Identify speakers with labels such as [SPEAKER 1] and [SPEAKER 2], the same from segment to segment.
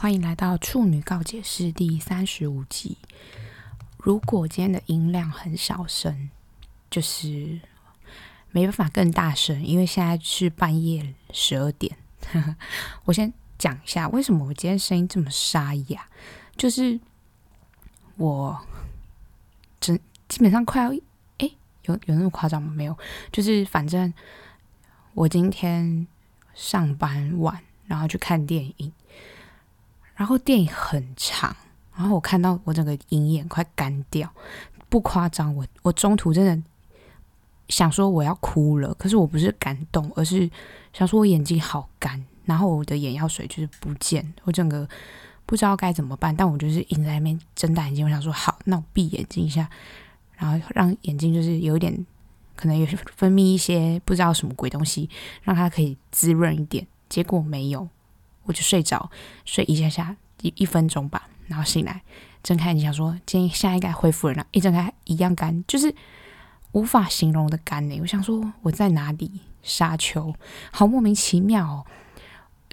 [SPEAKER 1] 欢迎来到《处女告解室》第三十五集。如果今天的音量很小声，就是没办法更大声，因为现在是半夜十二点。我先讲一下为什么我今天声音这么沙哑，就是我真基本上快要哎，有有那么夸张吗？没有，就是反正我今天上班晚，然后去看电影。然后电影很长，然后我看到我整个银眼快干掉，不夸张，我我中途真的想说我要哭了，可是我不是感动，而是想说我眼睛好干，然后我的眼药水就是不见，我整个不知道该怎么办，但我就是硬在那边睁大眼睛，我想说好，那我闭眼睛一下，然后让眼睛就是有一点可能有分泌一些不知道什么鬼东西，让它可以滋润一点，结果没有。我就睡着，睡一下下一一分钟吧，然后醒来，睁开眼睛想说今天现在应该恢复了，一睁开一样干，就是无法形容的干呢。我想说我在哪里？沙丘，好莫名其妙哦。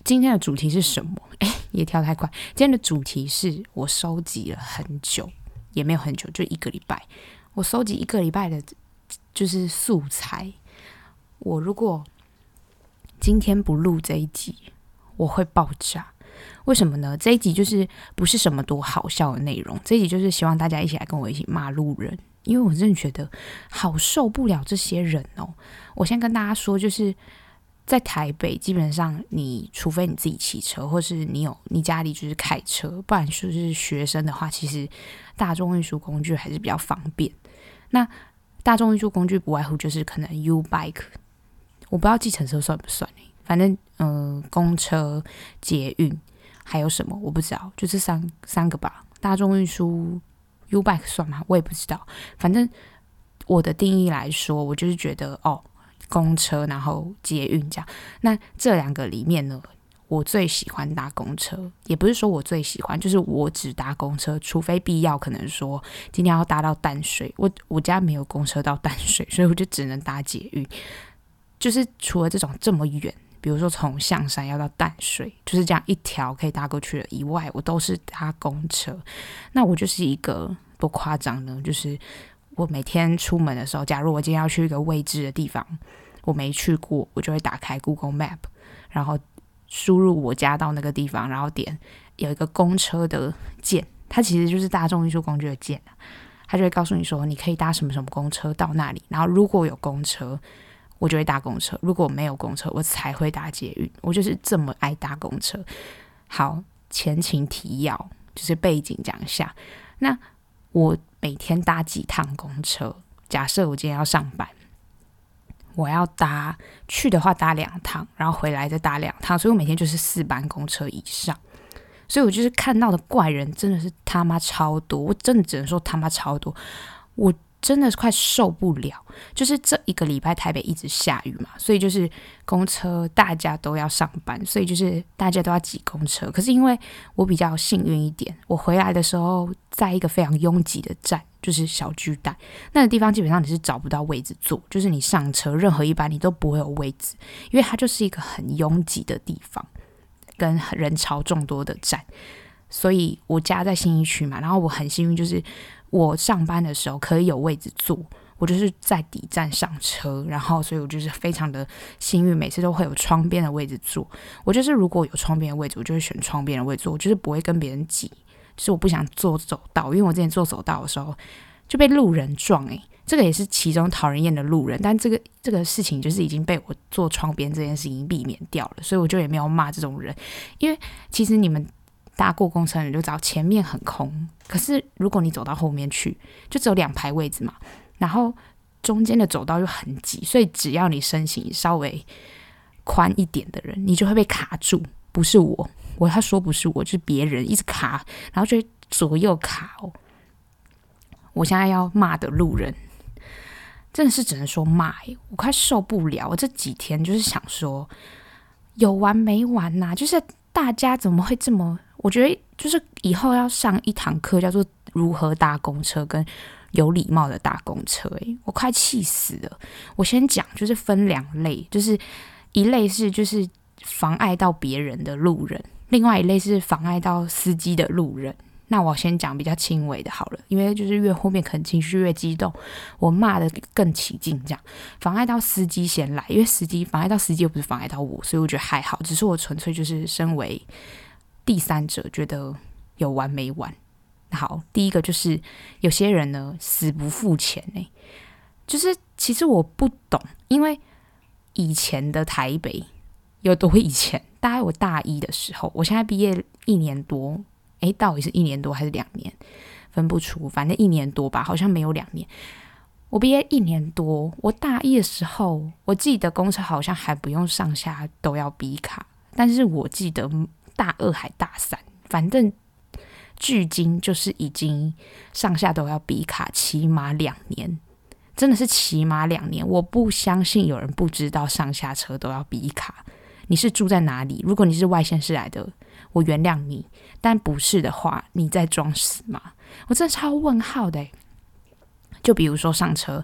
[SPEAKER 1] 今天的主题是什么？哎，也跳太快。今天的主题是我收集了很久，也没有很久，就一个礼拜。我收集一个礼拜的，就是素材。我如果今天不录这一集。我会爆炸，为什么呢？这一集就是不是什么多好笑的内容，这一集就是希望大家一起来跟我一起骂路人，因为我真的觉得好受不了这些人哦。我先跟大家说，就是在台北，基本上你除非你自己骑车，或是你有你家里就是开车，不然就是学生的话，其实大众运输工具还是比较方便。那大众运输工具不外乎就是可能 U bike，我不知道计程车算不算反正，嗯、呃，公车、捷运还有什么我不知道，就这三三个吧。大众运输 U-Bike 算吗？我也不知道。反正我的定义来说，我就是觉得哦，公车然后捷运这样。那这两个里面呢，我最喜欢搭公车，也不是说我最喜欢，就是我只搭公车，除非必要，可能说今天要搭到淡水，我我家没有公车到淡水，所以我就只能搭捷运。就是除了这种这么远。比如说从象山要到淡水，就是这样一条可以搭过去的以外，我都是搭公车。那我就是一个多夸张呢？就是我每天出门的时候，假如我今天要去一个未知的地方，我没去过，我就会打开 Google Map，然后输入我家到那个地方，然后点有一个公车的键，它其实就是大众运输工具的键，它就会告诉你说你可以搭什么什么公车到那里，然后如果有公车。我就会搭公车，如果没有公车，我才会搭捷运。我就是这么爱搭公车。好，前情提要就是背景讲一下。那我每天搭几趟公车？假设我今天要上班，我要搭去的话搭两趟，然后回来再搭两趟，所以我每天就是四班公车以上。所以我就是看到的怪人真的是他妈超多，我真的只能说他妈超多。我。真的是快受不了，就是这一个礼拜台北一直下雨嘛，所以就是公车大家都要上班，所以就是大家都要挤公车。可是因为我比较幸运一点，我回来的时候在一个非常拥挤的站，就是小巨蛋那个地方，基本上你是找不到位置坐，就是你上车任何一班你都不会有位置，因为它就是一个很拥挤的地方，跟人潮众多的站。所以我家在新一区嘛，然后我很幸运就是。我上班的时候可以有位置坐，我就是在底站上车，然后所以我就是非常的幸运，每次都会有窗边的位置坐。我就是如果有窗边的位置，我就会选窗边的位置，我就是不会跟别人挤，就是我不想坐走道，因为我之前坐走道的时候就被路人撞，诶，这个也是其中讨人厌的路人，但这个这个事情就是已经被我坐窗边这件事情避免掉了，所以我就也没有骂这种人，因为其实你们。搭过公车，你就知道前面很空。可是如果你走到后面去，就只有两排位置嘛。然后中间的走道又很挤，所以只要你身形稍微宽一点的人，你就会被卡住。不是我，我他说不是我，就是别人一直卡，然后就左右卡哦。我现在要骂的路人，真的是只能说骂欸，我快受不了。我这几天就是想说，有完没完呐？就是大家怎么会这么？我觉得就是以后要上一堂课，叫做如何搭公车跟有礼貌的搭公车。诶，我快气死了！我先讲，就是分两类，就是一类是就是妨碍到别人的路人，另外一类是妨碍到司机的路人。那我先讲比较轻微的好了，因为就是越后面可能情绪越激动，我骂得更起劲，这样妨碍到司机先来，因为司机妨碍到司机又不是妨碍到我，所以我觉得还好，只是我纯粹就是身为第三者，觉得有完没完。好，第一个就是有些人呢死不付钱呢、就是其实我不懂，因为以前的台北有多以前，大概我大一的时候，我现在毕业一年多。诶，到底是一年多还是两年？分不出，反正一年多吧，好像没有两年。我毕业一年多，我大一的时候，我记得公车好像还不用上下都要哔卡，但是我记得大二还大三，反正距今就是已经上下都要比卡，起码两年，真的是起码两年。我不相信有人不知道上下车都要比卡。你是住在哪里？如果你是外县市来的，我原谅你。但不是的话，你在装死吗？我真的超问号的。就比如说上车，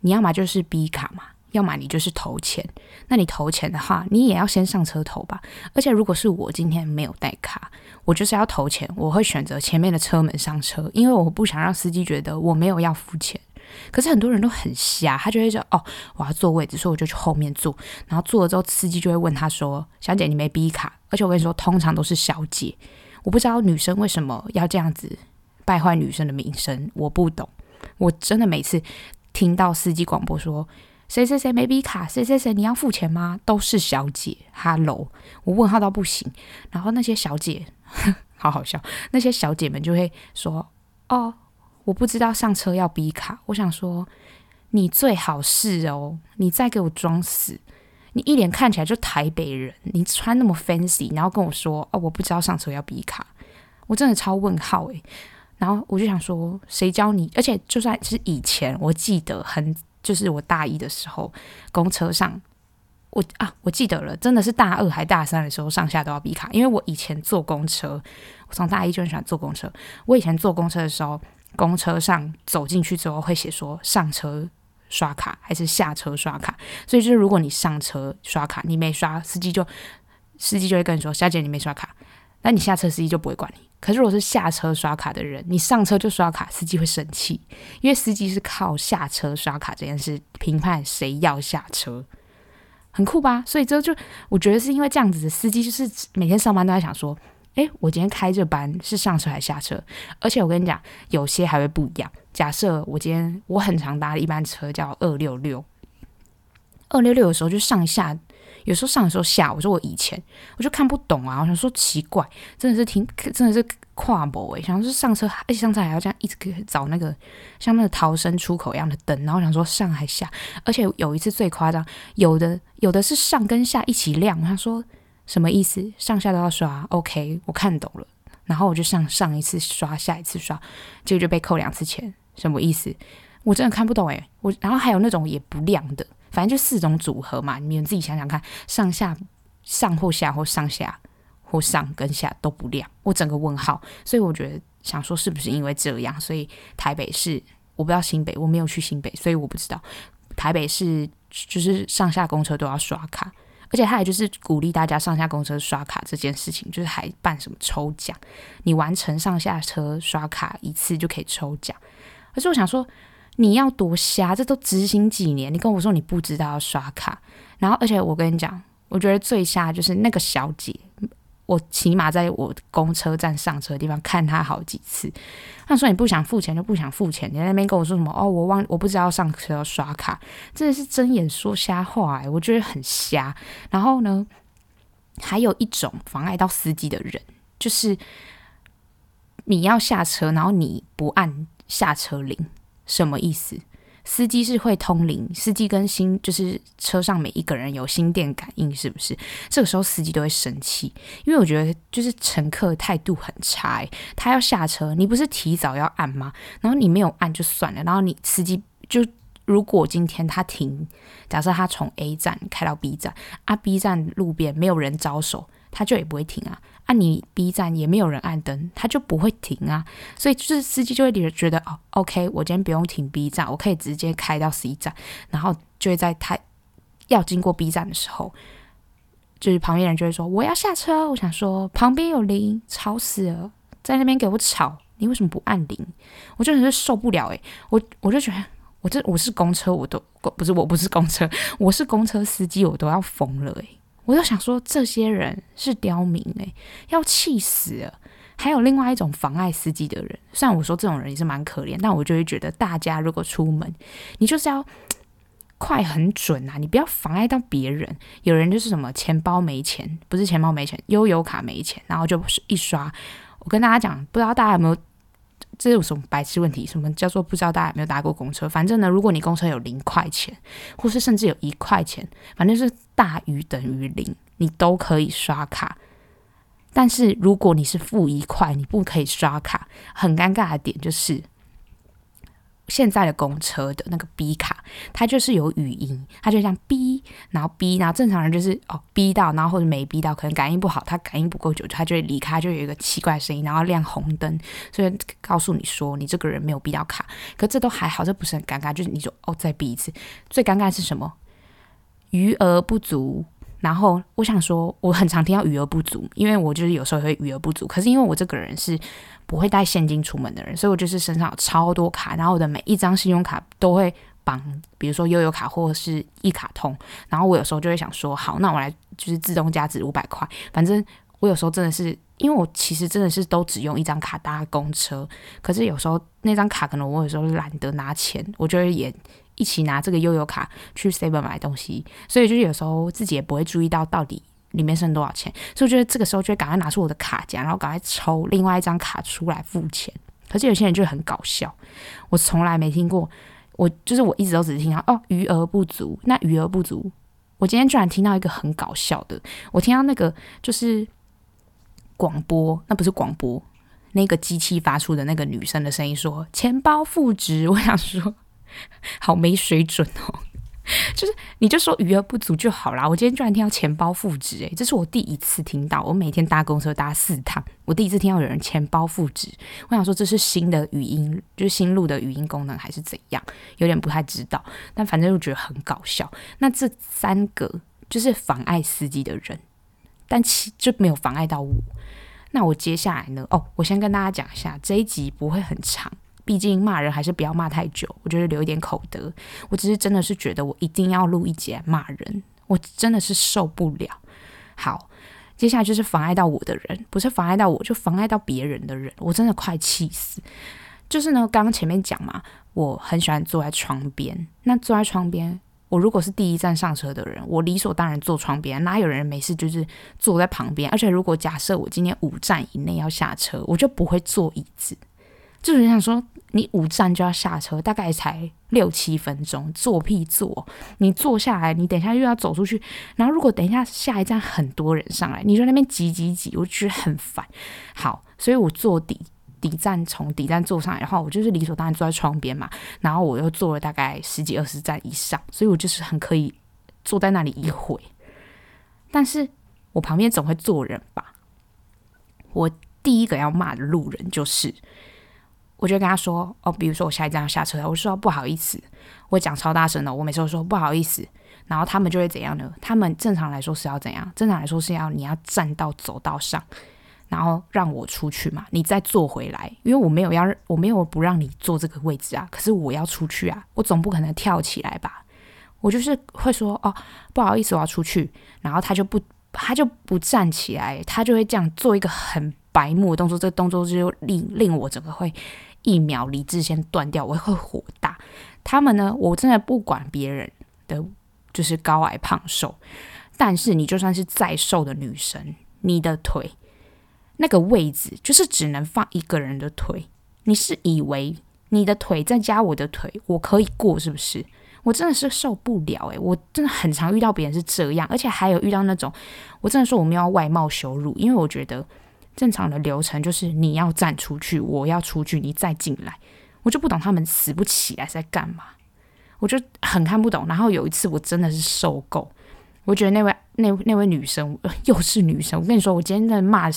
[SPEAKER 1] 你要么就是 B 卡嘛，要么你就是投钱。那你投钱的话，你也要先上车投吧。而且如果是我今天没有带卡，我就是要投钱，我会选择前面的车门上车，因为我不想让司机觉得我没有要付钱。可是很多人都很瞎，他就会说：“哦，我要坐位置，所以我就去后面坐。”然后坐了之后，司机就会问他说：“小姐，你没 B 卡？”而且我跟你说，通常都是小姐。我不知道女生为什么要这样子败坏女生的名声，我不懂。我真的每次听到司机广播说谁谁谁没哔卡，谁谁谁你要付钱吗？都是小姐，Hello，我问号到不行。然后那些小姐 好好笑，那些小姐们就会说：“哦，我不知道上车要哔卡。”我想说，你最好是哦，你再给我装死。你一脸看起来就台北人，你穿那么 fancy，然后跟我说哦，我不知道上车要哔卡，我真的超问号诶。然后我就想说，谁教你？而且就算是以前，我记得很，就是我大一的时候，公车上，我啊，我记得了，真的是大二还大三的时候，上下都要比卡。因为我以前坐公车，我从大一就很喜欢坐公车。我以前坐公车的时候，公车上走进去之后会写说上车。刷卡还是下车刷卡？所以就是，如果你上车刷卡，你没刷，司机就司机就会跟你说：“小姐，你没刷卡。”那你下车，司机就不会管你。可是如果是下车刷卡的人，你上车就刷卡，司机会生气，因为司机是靠下车刷卡这件事评判谁要下车，很酷吧？所以这就我觉得是因为这样子的司机，就是每天上班都在想说。诶，我今天开这班是上车还是下车？而且我跟你讲，有些还会不一样。假设我今天我很常搭的一班车叫二六六，二六六的时候就上下，有时候上，有时候下。我说我以前我就看不懂啊，我想说奇怪，真的是挺真的是跨博诶，想说上车，而且上车还要这样一直找那个像那个逃生出口一样的灯，然后想说上还下，而且有一次最夸张，有的有的是上跟下一起亮，他说。什么意思？上下都要刷？OK，我看懂了。然后我就上上一次刷，下一次刷，结果就被扣两次钱。什么意思？我真的看不懂诶。我然后还有那种也不亮的，反正就四种组合嘛。你们自己想想看，上下、上或下或上下或上跟下都不亮，我整个问号。所以我觉得想说，是不是因为这样，所以台北市我不知道新北，我没有去新北，所以我不知道台北市就是上下公车都要刷卡。而且他也就是鼓励大家上下公车刷卡这件事情，就是还办什么抽奖，你完成上下车刷卡一次就可以抽奖。可是我想说，你要多瞎，这都执行几年，你跟我说你不知道要刷卡，然后而且我跟你讲，我觉得最瞎就是那个小姐。我起码在我公车站上车的地方看她好几次。她说：“你不想付钱就不想付钱。”你在那边跟我说什么？哦，我忘，我不知道上车要刷卡，真的是睁眼说瞎话欸，我觉得很瞎。然后呢，还有一种妨碍到司机的人，就是你要下车，然后你不按下车铃，什么意思？司机是会通灵，司机跟心就是车上每一个人有心电感应，是不是？这个时候司机都会生气，因为我觉得就是乘客态度很差。他要下车，你不是提早要按吗？然后你没有按就算了，然后你司机就如果今天他停，假设他从 A 站开到 B 站，啊 B 站路边没有人招手，他就也不会停啊。啊，你 B 站也没有人按灯，他就不会停啊，所以就是司机就会觉得哦，OK，我今天不用停 B 站，我可以直接开到 C 站，然后就会在他要经过 B 站的时候，就是旁边人就会说我要下车，我想说旁边有铃，吵死了，在那边给我吵，你为什么不按铃？我真的是受不了诶、我我就觉得我这我是公车，我都不是我不是公车，我是公车司机，我都要疯了诶、我就想说这些人是刁民诶、要气死了。还有另外一种妨碍司机的人，虽然我说这种人也是蛮可怜，但我就会觉得大家如果出门，你就是要快很准啊，你不要妨碍到别人。有人就是什么钱包没钱，不是钱包没钱，悠游卡没钱，然后就一刷。我跟大家讲，不知道大家有没有，这有什么白痴问题？什么叫做不知道大家有没有搭过公车？反正呢，如果你公车有零块钱，或是甚至有一块钱，反正是大于等于零，你都可以刷卡。但是如果你是负一块，你不可以刷卡。很尴尬的点就是，现在的公车的那个 B 卡，它就是有语音，它就像 B，然后 B，然后正常人就是哦 B 到，然后或者没 B 到，可能感应不好，它感应不够久，它就会离开，就有一个奇怪的声音，然后亮红灯，所以告诉你说你这个人没有 B 到卡。可这都还好，这不是很尴尬，就是你说哦再 B 一次。最尴尬是什么？余额不足。然后我想说，我很常听到余额不足，因为我就是有时候会余额不足。可是因为我这个人是不会带现金出门的人，所以我就是身上有超多卡，然后我的每一张信用卡都会绑，比如说悠游卡或者是一卡通。然后我有时候就会想说，好，那我来就是自动加值五百块。反正我有时候真的是，因为我其实真的是都只用一张卡搭公车，可是有时候那张卡可能我有时候懒得拿钱，我就会也。一起拿这个悠游卡去 Seven 买东西，所以就是有时候自己也不会注意到到底里面剩多少钱，所以我觉得这个时候就会赶快拿出我的卡夹，然后赶快抽另外一张卡出来付钱。可是有些人就很搞笑，我从来没听过，我就是我一直都只是听到哦余额不足，那余额不足，我今天居然听到一个很搞笑的，我听到那个就是广播，那不是广播，那个机器发出的那个女生的声音说钱包负值，我想说。好没水准哦！就是你就说余额不足就好啦。我今天居然听到钱包负值，诶，这是我第一次听到。我每天搭公车搭四趟，我第一次听到有人钱包负值。我想说这是新的语音，就是新录的语音功能还是怎样？有点不太知道。但反正就觉得很搞笑。那这三个就是妨碍司机的人，但其就没有妨碍到我。那我接下来呢？哦，我先跟大家讲一下，这一集不会很长。毕竟骂人还是不要骂太久，我觉得留一点口德。我只是真的是觉得我一定要录一集来骂人，我真的是受不了。好，接下来就是妨碍到我的人，不是妨碍到我，就妨碍到别人的人，我真的快气死。就是呢，刚刚前面讲嘛，我很喜欢坐在窗边。那坐在窗边，我如果是第一站上车的人，我理所当然坐窗边，哪有人没事就是坐在旁边？而且如果假设我今天五站以内要下车，我就不会坐椅子。就是想说，你五站就要下车，大概才六七分钟，坐屁坐！你坐下来，你等一下又要走出去，然后如果等一下下一站很多人上来，你说那边挤挤挤，我觉得很烦。好，所以我坐底底站，从底站坐上来，然后我就是理所当然坐在窗边嘛，然后我又坐了大概十几二十站以上，所以我就是很可以坐在那里一会。但是我旁边总会坐人吧？我第一个要骂的路人就是。我就跟他说：“哦，比如说我下一站要下车，我说不好意思，我讲超大声的，我每次都说不好意思，然后他们就会怎样呢？他们正常来说是要怎样？正常来说是要你要站到走道上，然后让我出去嘛，你再坐回来，因为我没有要，我没有不让你坐这个位置啊，可是我要出去啊，我总不可能跳起来吧？我就是会说哦，不好意思，我要出去，然后他就不，他就不站起来，他就会这样做一个很白目的动作，这个动作就令令我整个会。”一秒理智先断掉，我会火大。他们呢，我真的不管别人的，就是高矮胖瘦。但是你就算是再瘦的女生，你的腿那个位置就是只能放一个人的腿。你是以为你的腿再加我的腿，我可以过是不是？我真的是受不了诶，我真的很常遇到别人是这样，而且还有遇到那种，我真的说我们要外貌羞辱，因为我觉得。正常的流程就是你要站出去，我要出去，你再进来。我就不懂他们死不起来是在干嘛，我就很看不懂。然后有一次我真的是受够，我觉得那位那那位女生又是女生。我跟你说，我今天在骂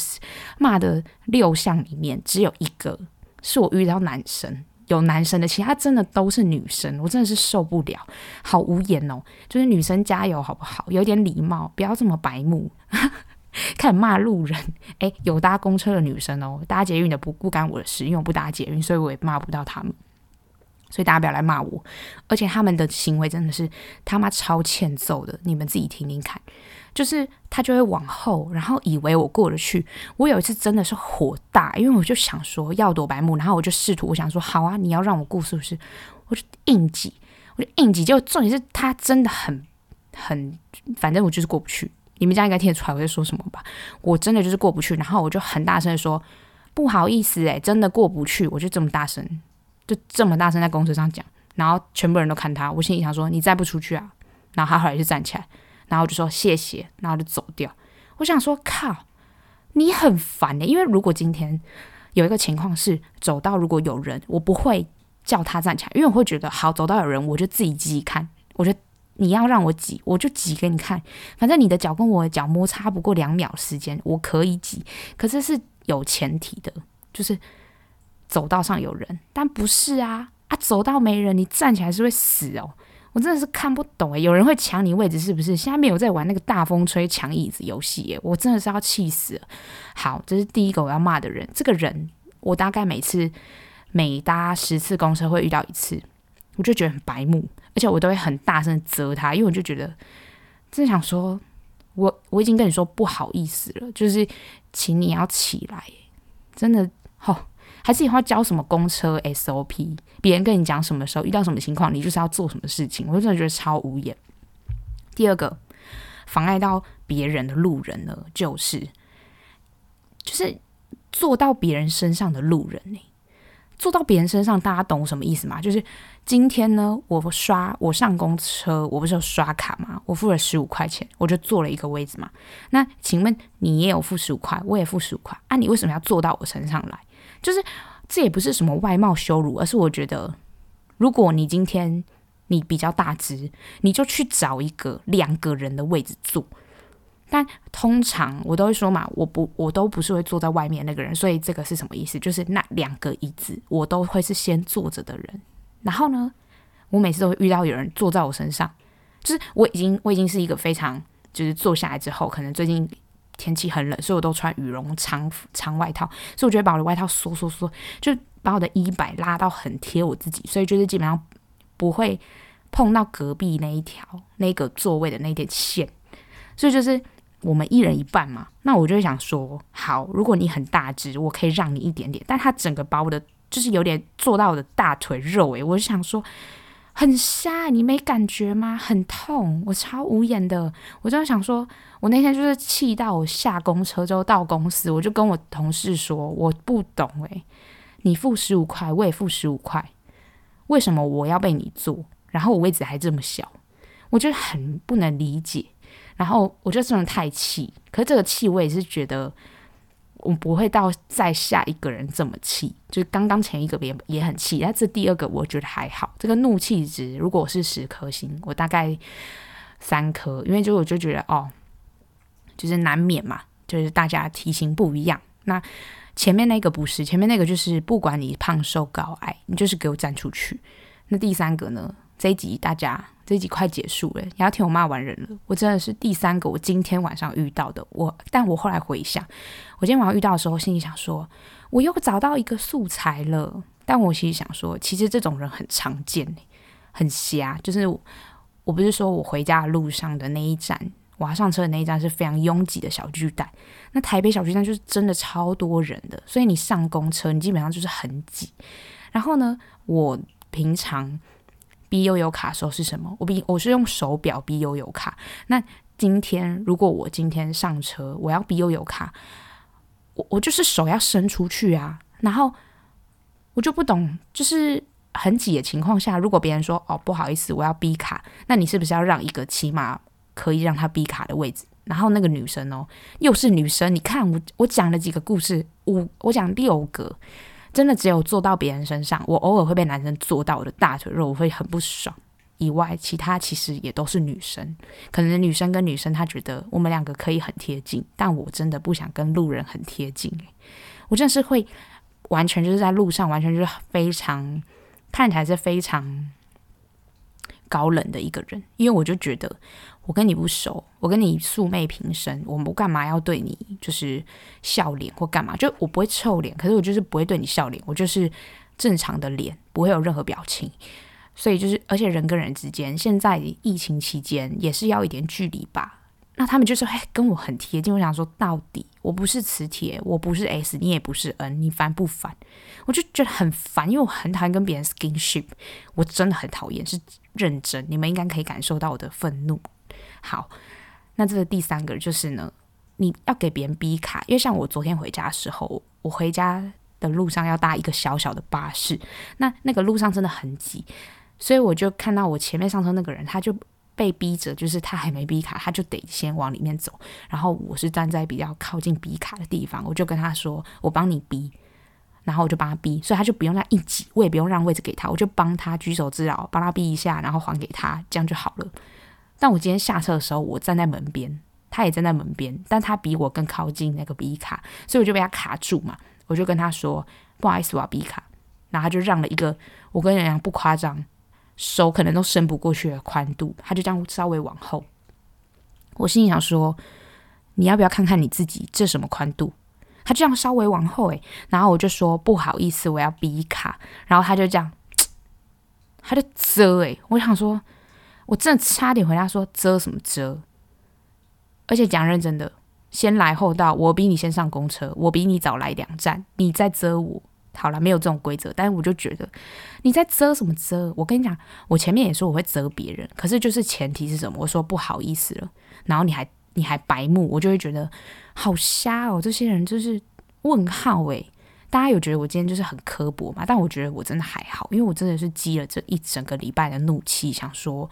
[SPEAKER 1] 骂的六项里面，只有一个是我遇到男生，有男生的，其他真的都是女生，我真的是受不了，好无言哦。就是女生加油好不好？有点礼貌，不要这么白目。开始骂路人，诶，有搭公车的女生哦，搭捷运的不不干我的事，因为我不搭捷运，所以我也骂不到他们。所以大家不要来骂我，而且他们的行为真的是他妈超欠揍的，你们自己听听看。就是他就会往后，然后以为我过得去。我有一次真的是火大，因为我就想说要躲白目，然后我就试图我想说好啊，你要让我过是不是？我就硬挤，我就硬挤。结果重点是他真的很很，反正我就是过不去。你们家应该听得出来我在说什么吧？我真的就是过不去，然后我就很大声的说不好意思诶，真的过不去。我就这么大声，就这么大声在公车上讲，然后全部人都看他。我心里想说你再不出去啊，然后他后来就站起来。然后就说谢谢，然后就走掉。我想说靠，你很烦的，因为如果今天有一个情况是走到如果有人，我不会叫他站起来，因为我会觉得好，走到有人我就自己自己看。我觉得你要让我挤，我就挤给你看。反正你的脚跟我的脚摩擦不过两秒时间，我可以挤。可是是有前提的，就是走道上有人，但不是啊啊，走道没人，你站起来是会死哦。我真的是看不懂诶，有人会抢你位置是不是？现在没有在玩那个大风吹抢椅子游戏诶，我真的是要气死了。好，这是第一个我要骂的人。这个人我大概每次每搭十次公车会遇到一次，我就觉得很白目，而且我都会很大声责他，因为我就觉得真的想说，我我已经跟你说不好意思了，就是请你要起来，真的齁。还是以后要教什么公车 SOP？别人跟你讲什么时候遇到什么情况，你就是要做什么事情。我真的觉得超无言。第二个妨碍到别人的路人呢，就是就是坐到别人身上的路人呢，坐到别人身上，大家懂什么意思吗？就是今天呢，我刷我上公车，我不是有刷卡吗？我付了十五块钱，我就坐了一个位置嘛。那请问你也有付十五块，我也付十五块，啊，你为什么要坐到我身上来？就是这也不是什么外貌羞辱，而是我觉得，如果你今天你比较大只，你就去找一个两个人的位置坐。但通常我都会说嘛，我不我都不是会坐在外面那个人，所以这个是什么意思？就是那两个椅子我都会是先坐着的人。然后呢，我每次都会遇到有人坐在我身上，就是我已经我已经是一个非常就是坐下来之后，可能最近。天气很冷，所以我都穿羽绒长长外套，所以我觉得把我的外套缩缩缩，就把我的衣摆拉到很贴我自己，所以就是基本上不会碰到隔壁那一条那个座位的那点线，所以就是我们一人一半嘛。那我就会想说，好，如果你很大只，我可以让你一点点，但他整个把我的就是有点坐到我的大腿肉诶，我就想说。很瞎，你没感觉吗？很痛，我超无言的。我就想说，我那天就是气到我下公车之后到公司，我就跟我同事说，我不懂诶，你付十五块，我也付十五块，为什么我要被你坐？然后我位置还这么小，我就很不能理解。然后我就真的太气，可是这个气我也是觉得。我不会到再下一个人这么气，就是刚刚前一个也也很气，但这第二个我觉得还好。这个怒气值如果是十颗星，我大概三颗，因为就我就觉得哦，就是难免嘛，就是大家体型不一样。那前面那个不是，前面那个就是不管你胖瘦高矮，你就是给我站出去。那第三个呢？这一集大家这一集快结束了，你要听我骂完人了。我真的是第三个，我今天晚上遇到的。我，但我后来回想，我今天晚上遇到的时候，心里想说，我又找到一个素材了。但我其实想说，其实这种人很常见，很瞎。就是我，我不是说我回家的路上的那一站，我要上车的那一站是非常拥挤的小巨蛋。那台北小巨蛋就是真的超多人的，所以你上公车，你基本上就是很挤。然后呢，我平常。B 悠游卡的时候是什么？我 B 我是用手表 B 悠游卡。那今天如果我今天上车，我要 B 悠游卡，我我就是手要伸出去啊。然后我就不懂，就是很挤的情况下，如果别人说哦不好意思，我要 B 卡，那你是不是要让一个起码可以让他 B 卡的位置？然后那个女生哦，又是女生，你看我我讲了几个故事，五我讲六个。真的只有坐到别人身上，我偶尔会被男生坐到我的大腿肉，我会很不爽。以外，其他其实也都是女生。可能女生跟女生，她觉得我们两个可以很贴近，但我真的不想跟路人很贴近。我真的是会完全就是在路上，完全就是非常看起来是非常高冷的一个人，因为我就觉得我跟你不熟，我跟你素昧平生，我不干嘛要对你就是笑脸或干嘛，就我不会臭脸，可是我就是不会对你笑脸，我就是正常的脸，不会有任何表情。所以就是，而且人跟人之间，现在疫情期间也是要一点距离吧。那他们就是哎，跟我很贴近。我想说，到底我不是磁铁，我不是 S，你也不是 N，你烦不烦？我就觉得很烦，因为我很讨厌跟别人 skinship，我真的很讨厌，是认真。你们应该可以感受到我的愤怒。好，那这个第三个就是呢，你要给别人逼卡，因为像我昨天回家的时候，我回家的路上要搭一个小小的巴士，那那个路上真的很挤。所以我就看到我前面上车那个人，他就被逼着，就是他还没逼卡，他就得先往里面走。然后我是站在比较靠近逼卡的地方，我就跟他说：“我帮你逼。”然后我就帮他逼，所以他就不用再一挤，我也不用让位置给他，我就帮他举手之劳，帮他逼一下，然后还给他，这样就好了。但我今天下车的时候，我站在门边，他也站在门边，但他比我更靠近那个逼卡，所以我就被他卡住嘛。我就跟他说：“不好意思，我要逼卡。”然后他就让了一个，我跟你讲不夸张。手可能都伸不过去的宽度，他就这样稍微往后。我心里想说，你要不要看看你自己这什么宽度？他这样稍微往后，诶，然后我就说不好意思，我要逼卡。然后他就这样，他就遮，诶，我想说，我真的差点回答说遮什么遮？而且讲认真的，先来后到，我比你先上公车，我比你早来两站，你在遮我。好了，没有这种规则，但是我就觉得你在遮什么遮？我跟你讲，我前面也说我会遮别人，可是就是前提是什么？我说不好意思了，然后你还你还白目，我就会觉得好瞎哦。这些人就是问号诶。大家有觉得我今天就是很刻薄吗？但我觉得我真的还好，因为我真的是积了这一整个礼拜的怒气，想说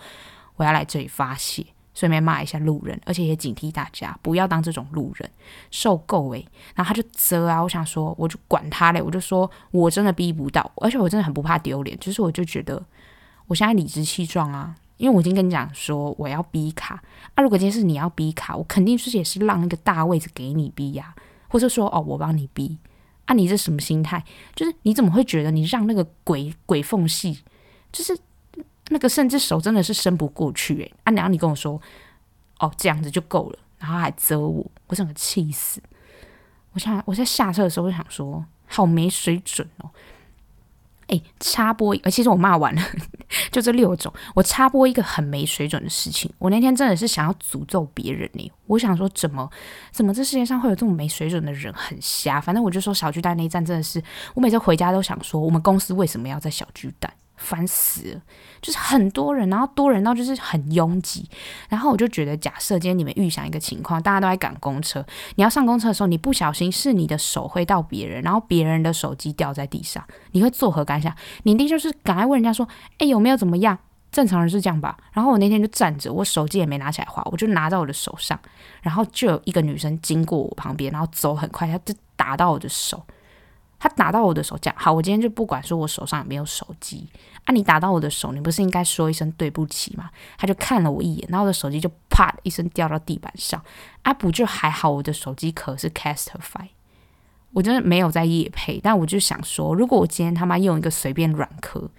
[SPEAKER 1] 我要来这里发泄。顺便骂一下路人，而且也警惕大家不要当这种路人，受够诶。然后他就遮啊，我想说，我就管他嘞，我就说我真的逼不到，而且我真的很不怕丢脸，就是我就觉得我现在理直气壮啊，因为我已经跟你讲说我要逼卡啊，如果今天是你要逼卡，我肯定是也是让那个大位置给你逼呀、或者说哦我帮你逼啊，你这什么心态？就是你怎么会觉得你让那个鬼鬼缝隙，就是。那个甚至手真的是伸不过去诶，啊，然后你跟我说，哦，这样子就够了，然后还责我，我整个气死。我想我在下车的时候就想说，好没水准哦。哎，插播，而，其实我骂完了，就这六种，我插播一个很没水准的事情。我那天真的是想要诅咒别人呢，我想说，怎么怎么这世界上会有这么没水准的人，很瞎。反正我就说小巨蛋那一站真的是，我每次回家都想说，我们公司为什么要在小巨蛋？烦死了，就是很多人，然后多人到就是很拥挤，然后我就觉得，假设今天你们预想一个情况，大家都在赶公车，你要上公车的时候，你不小心是你的手挥到别人，然后别人的手机掉在地上，你会作何感想？你一定就是赶快问人家说，哎，有没有怎么样？正常人是这样吧？然后我那天就站着，我手机也没拿起来滑，我就拿在我的手上，然后就有一个女生经过我旁边，然后走很快，她就打到我的手。他打到我的手，讲好，我今天就不管说我手上有没有手机啊，你打到我的手，你不是应该说一声对不起吗？他就看了我一眼，然后我的手机就啪的一声掉到地板上，啊不就还好，我的手机壳是 Castify，我真的没有在夜配，但我就想说，如果我今天他妈用一个随便软壳，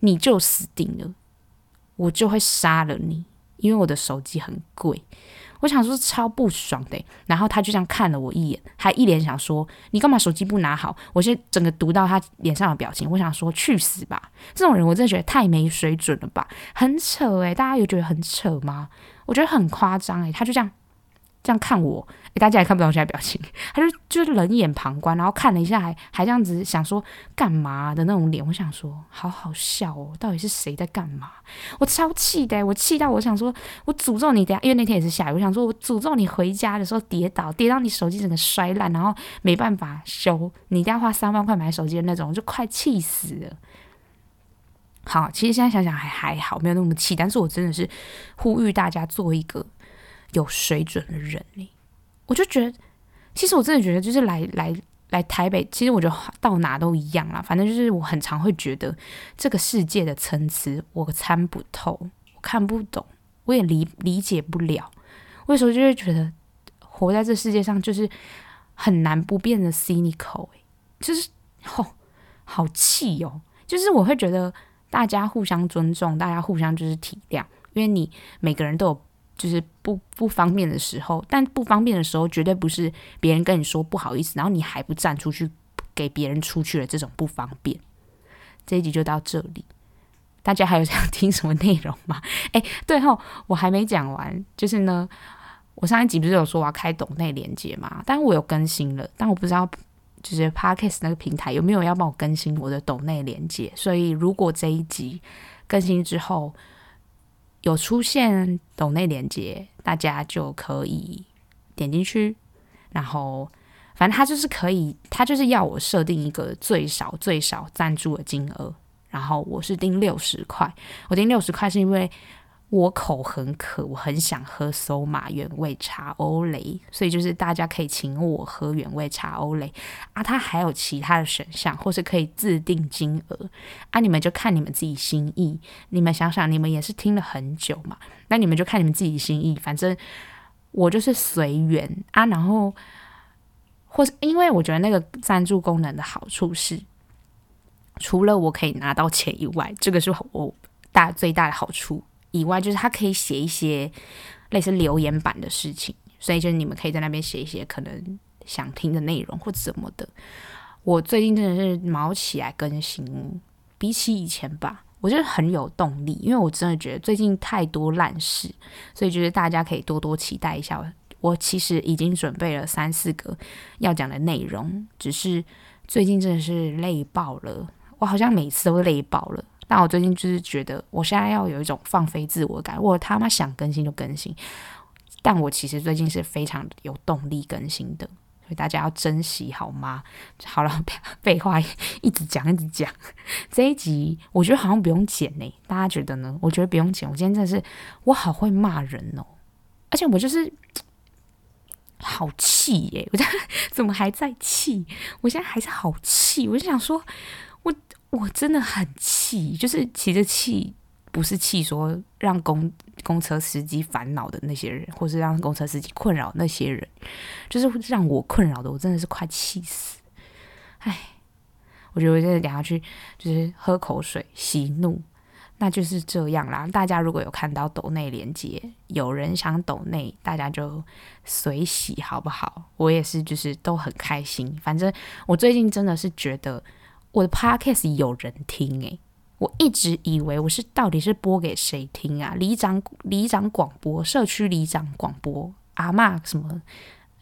[SPEAKER 1] 你就死定了，我就会杀了你，因为我的手机很贵。我想说超不爽的，然后他就这样看了我一眼，还一脸想说你干嘛手机不拿好？我现整个读到他脸上的表情，我想说去死吧！这种人我真的觉得太没水准了吧，很扯诶，大家有觉得很扯吗？我觉得很夸张诶，他就这样。这样看我，诶，大家也看不到我现在表情，他就就是冷眼旁观，然后看了一下还，还这样子想说干嘛的那种脸。我想说，好好笑哦，到底是谁在干嘛？我超气的，我气到我想说，我诅咒你等下，因为那天也是下雨，我想说我诅咒你回家的时候跌倒，跌到你手机整个摔烂，然后没办法修，你一定要花三万块买手机的那种，就快气死了。好，其实现在想想还还好，没有那么气，但是我真的是呼吁大家做一个。有水准的人呢，我就觉得，其实我真的觉得，就是来来来台北，其实我觉得到哪都一样啦。反正就是我很常会觉得，这个世界的参差我参不透，我看不懂，我也理理解不了。为什么就会觉得活在这世界上就是很难不变得 cynical？就是吼，好气哦！就是我会觉得大家互相尊重，大家互相就是体谅，因为你每个人都有就是不不方便的时候，但不方便的时候绝对不是别人跟你说不好意思，然后你还不站出去给别人出去的这种不方便。这一集就到这里，大家还有想听什么内容吗？哎，对后我还没讲完，就是呢，我上一集不是有说我要开抖内连接嘛？但我有更新了，但我不知道就是 Parkes 那个平台有没有要帮我更新我的抖内连接。所以如果这一集更新之后有出现抖内连接，大家就可以点进去，然后。反正他就是可以，他就是要我设定一个最少最少赞助的金额，然后我是定六十块。我定六十块是因为我口很渴，我很想喝搜马原味茶欧蕾，所以就是大家可以请我喝原味茶欧蕾啊。他还有其他的选项，或是可以自定金额啊。你们就看你们自己心意。你们想想，你们也是听了很久嘛，那你们就看你们自己心意。反正我就是随缘啊，然后。或是因为我觉得那个赞助功能的好处是，除了我可以拿到钱以外，这个是我大最大的好处以外，就是它可以写一些类似留言板的事情，所以就是你们可以在那边写一些可能想听的内容或者什么的。我最近真的是卯起来更新，比起以前吧，我觉得很有动力，因为我真的觉得最近太多烂事，所以就是大家可以多多期待一下。我其实已经准备了三四个要讲的内容，只是最近真的是累爆了。我好像每次都累爆了，但我最近就是觉得我现在要有一种放飞自我感，我他妈想更新就更新。但我其实最近是非常有动力更新的，所以大家要珍惜好吗？好了，废话一直讲一直讲，这一集我觉得好像不用剪呢，大家觉得呢？我觉得不用剪。我今天真的是我好会骂人哦，而且我就是。好气耶！我这 怎么还在气？我现在还是好气。我就想说，我真的很气，就是其实气不是气说让公公车司机烦恼的那些人，或是让公车司机困扰那些人，就是让我困扰的，我真的是快气死。唉，我觉得我现在等下去就是喝口水息怒。那就是这样啦。大家如果有看到抖内连接，有人想抖内，大家就随喜好不好？我也是，就是都很开心。反正我最近真的是觉得我的 podcast 有人听诶、我一直以为我是到底是播给谁听啊？里长里长广播，社区里长广播，阿嬷什么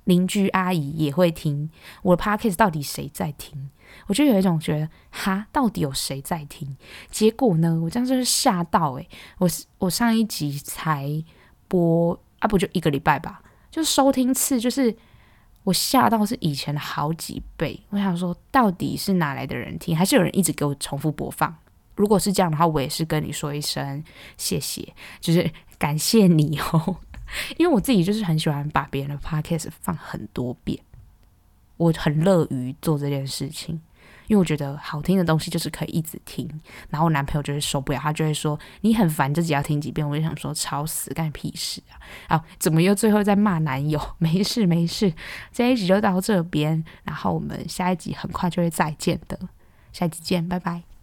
[SPEAKER 1] 邻居阿姨也会听我的 podcast，到底谁在听？我就有一种觉得，哈，到底有谁在听？结果呢，我这样就是吓到诶、欸，我我上一集才播啊，不就一个礼拜吧，就收听次就是我吓到是以前的好几倍。我想说，到底是哪来的人听？还是有人一直给我重复播放？如果是这样的话，我也是跟你说一声谢谢，就是感谢你哦，因为我自己就是很喜欢把别人的 podcast 放很多遍。我很乐于做这件事情，因为我觉得好听的东西就是可以一直听。然后我男朋友就会受不了，他就会说你很烦，自己要听几遍。我就想说吵死，干屁事啊！啊，怎么又最后在骂男友？没事没事，这一集就到这边，然后我们下一集很快就会再见的，下一集见，拜拜。